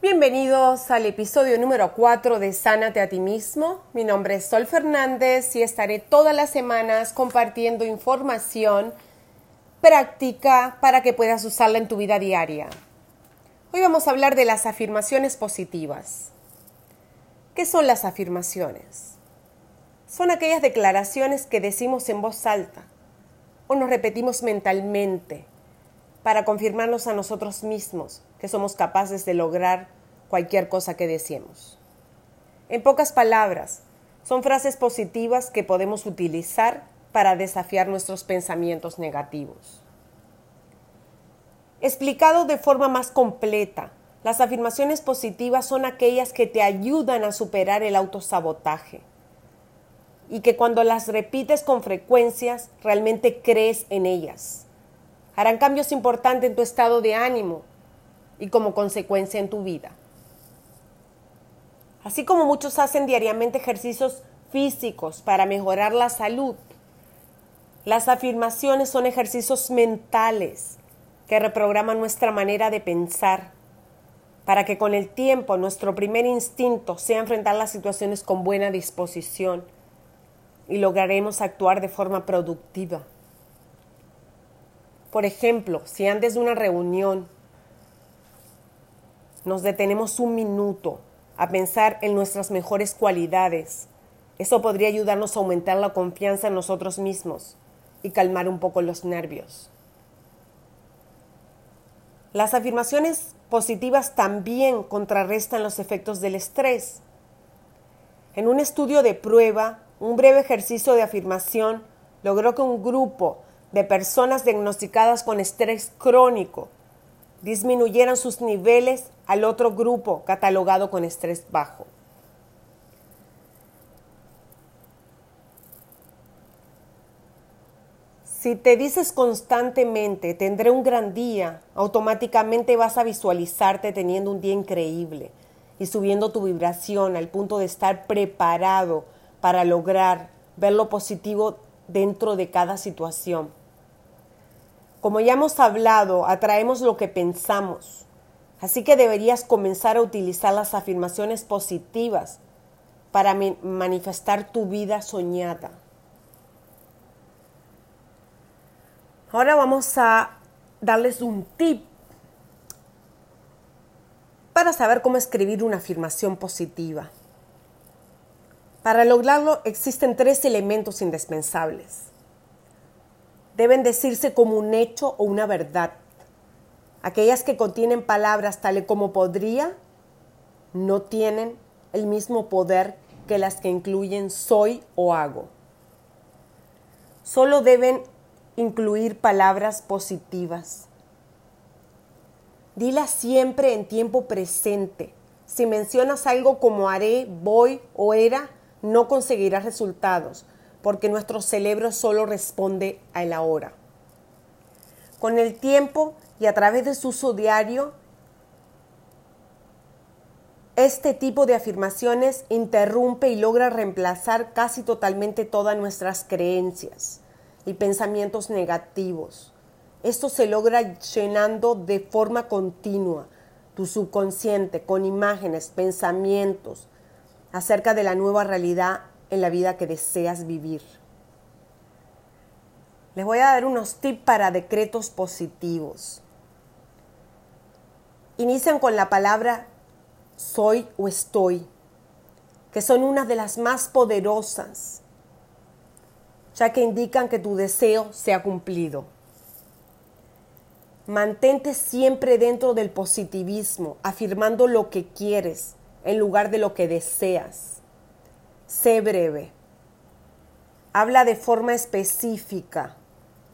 Bienvenidos al episodio número 4 de Sánate a ti mismo. Mi nombre es Sol Fernández y estaré todas las semanas compartiendo información práctica para que puedas usarla en tu vida diaria. Hoy vamos a hablar de las afirmaciones positivas. ¿Qué son las afirmaciones? Son aquellas declaraciones que decimos en voz alta o nos repetimos mentalmente para confirmarnos a nosotros mismos que somos capaces de lograr cualquier cosa que deseemos. En pocas palabras, son frases positivas que podemos utilizar para desafiar nuestros pensamientos negativos. Explicado de forma más completa, las afirmaciones positivas son aquellas que te ayudan a superar el autosabotaje y que cuando las repites con frecuencias realmente crees en ellas harán cambios importantes en tu estado de ánimo y como consecuencia en tu vida. Así como muchos hacen diariamente ejercicios físicos para mejorar la salud, las afirmaciones son ejercicios mentales que reprograman nuestra manera de pensar para que con el tiempo nuestro primer instinto sea enfrentar las situaciones con buena disposición y lograremos actuar de forma productiva. Por ejemplo, si antes de una reunión nos detenemos un minuto a pensar en nuestras mejores cualidades, eso podría ayudarnos a aumentar la confianza en nosotros mismos y calmar un poco los nervios. Las afirmaciones positivas también contrarrestan los efectos del estrés. En un estudio de prueba, un breve ejercicio de afirmación logró que un grupo de personas diagnosticadas con estrés crónico disminuyeran sus niveles al otro grupo catalogado con estrés bajo. Si te dices constantemente, tendré un gran día, automáticamente vas a visualizarte teniendo un día increíble y subiendo tu vibración al punto de estar preparado para lograr ver lo positivo dentro de cada situación. Como ya hemos hablado, atraemos lo que pensamos. Así que deberías comenzar a utilizar las afirmaciones positivas para manifestar tu vida soñada. Ahora vamos a darles un tip para saber cómo escribir una afirmación positiva. Para lograrlo existen tres elementos indispensables deben decirse como un hecho o una verdad. Aquellas que contienen palabras tales como podría no tienen el mismo poder que las que incluyen soy o hago. Solo deben incluir palabras positivas. Dila siempre en tiempo presente. Si mencionas algo como haré, voy o era, no conseguirás resultados porque nuestro cerebro solo responde a la hora. Con el tiempo y a través de su uso diario, este tipo de afirmaciones interrumpe y logra reemplazar casi totalmente todas nuestras creencias y pensamientos negativos. Esto se logra llenando de forma continua tu subconsciente con imágenes, pensamientos acerca de la nueva realidad en la vida que deseas vivir. Les voy a dar unos tips para decretos positivos. Inician con la palabra soy o estoy, que son una de las más poderosas, ya que indican que tu deseo se ha cumplido. Mantente siempre dentro del positivismo, afirmando lo que quieres en lugar de lo que deseas. Sé breve. Habla de forma específica.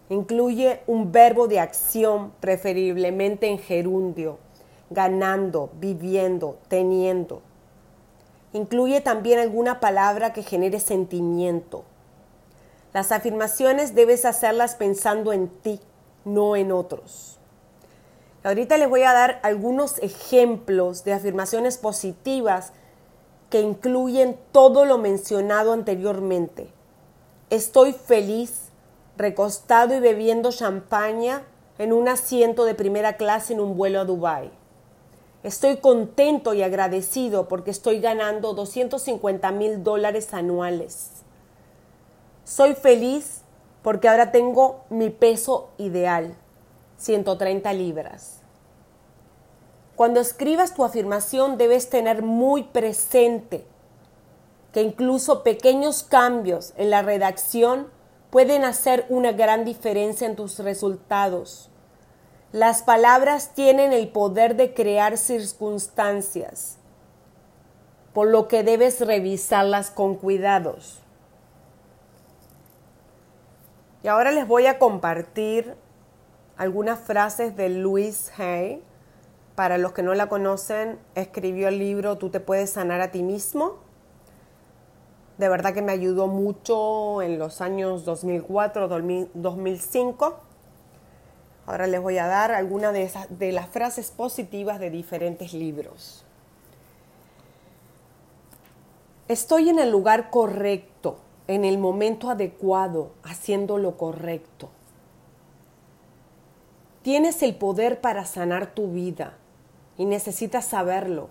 Incluye un verbo de acción, preferiblemente en gerundio, ganando, viviendo, teniendo. Incluye también alguna palabra que genere sentimiento. Las afirmaciones debes hacerlas pensando en ti, no en otros. Ahorita les voy a dar algunos ejemplos de afirmaciones positivas que incluyen todo lo mencionado anteriormente. Estoy feliz, recostado y bebiendo champaña en un asiento de primera clase en un vuelo a Dubái. Estoy contento y agradecido porque estoy ganando 250 mil dólares anuales. Soy feliz porque ahora tengo mi peso ideal, 130 libras. Cuando escribas tu afirmación debes tener muy presente que incluso pequeños cambios en la redacción pueden hacer una gran diferencia en tus resultados. Las palabras tienen el poder de crear circunstancias, por lo que debes revisarlas con cuidados. Y ahora les voy a compartir algunas frases de Louise Hay. Para los que no la conocen, escribió el libro Tú te puedes sanar a ti mismo. De verdad que me ayudó mucho en los años 2004, 2005. Ahora les voy a dar algunas de, de las frases positivas de diferentes libros. Estoy en el lugar correcto en el momento adecuado, haciendo lo correcto. Tienes el poder para sanar tu vida y necesitas saberlo.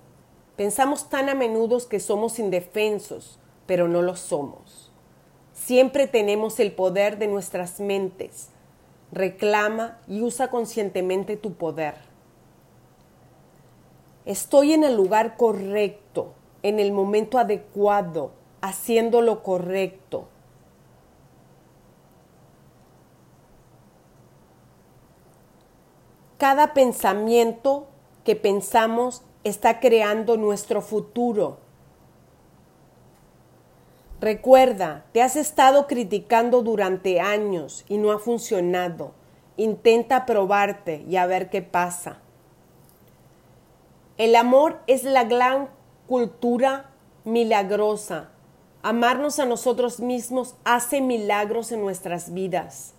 Pensamos tan a menudo que somos indefensos, pero no lo somos. Siempre tenemos el poder de nuestras mentes. Reclama y usa conscientemente tu poder. Estoy en el lugar correcto, en el momento adecuado, haciendo lo correcto. Cada pensamiento que pensamos está creando nuestro futuro. Recuerda, te has estado criticando durante años y no ha funcionado. Intenta probarte y a ver qué pasa. El amor es la gran cultura milagrosa Amarnos a nosotros mismos hace milagros en nuestras vidas.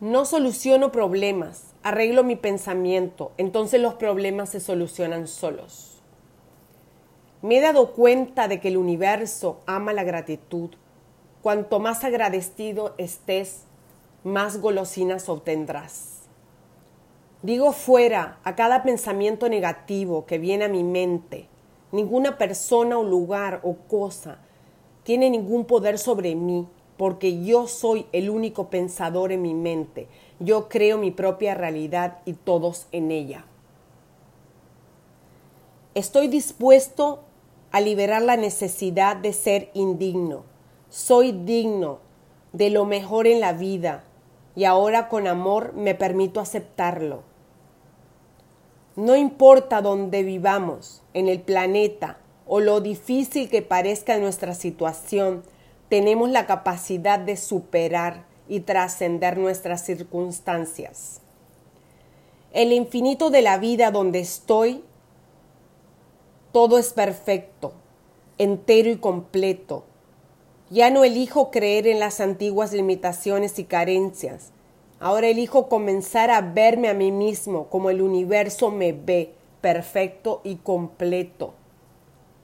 No soluciono problemas, arreglo mi pensamiento, entonces los problemas se solucionan solos. Me he dado cuenta de que el universo ama la gratitud. Cuanto más agradecido estés, más golosinas obtendrás. Digo fuera a cada pensamiento negativo que viene a mi mente Ninguna persona o lugar o cosa tiene ningún poder sobre mí, porque yo soy el único pensador en mi mente. Yo creo mi propia realidad y todos en ella. Estoy dispuesto a liberar la necesidad de ser indigno. Soy digno de lo mejor en la vida y ahora con amor me permito aceptarlo. No importa dónde vivamos en el planeta o lo difícil que parezca nuestra situación, tenemos la capacidad de superar y trascender nuestras circunstancias. El infinito de la vida donde estoy, todo es perfecto, entero y completo. Ya no elijo creer en las antiguas limitaciones y carencias, Ahora elijo comenzar a verme a mí mismo como el universo me ve, perfecto y completo.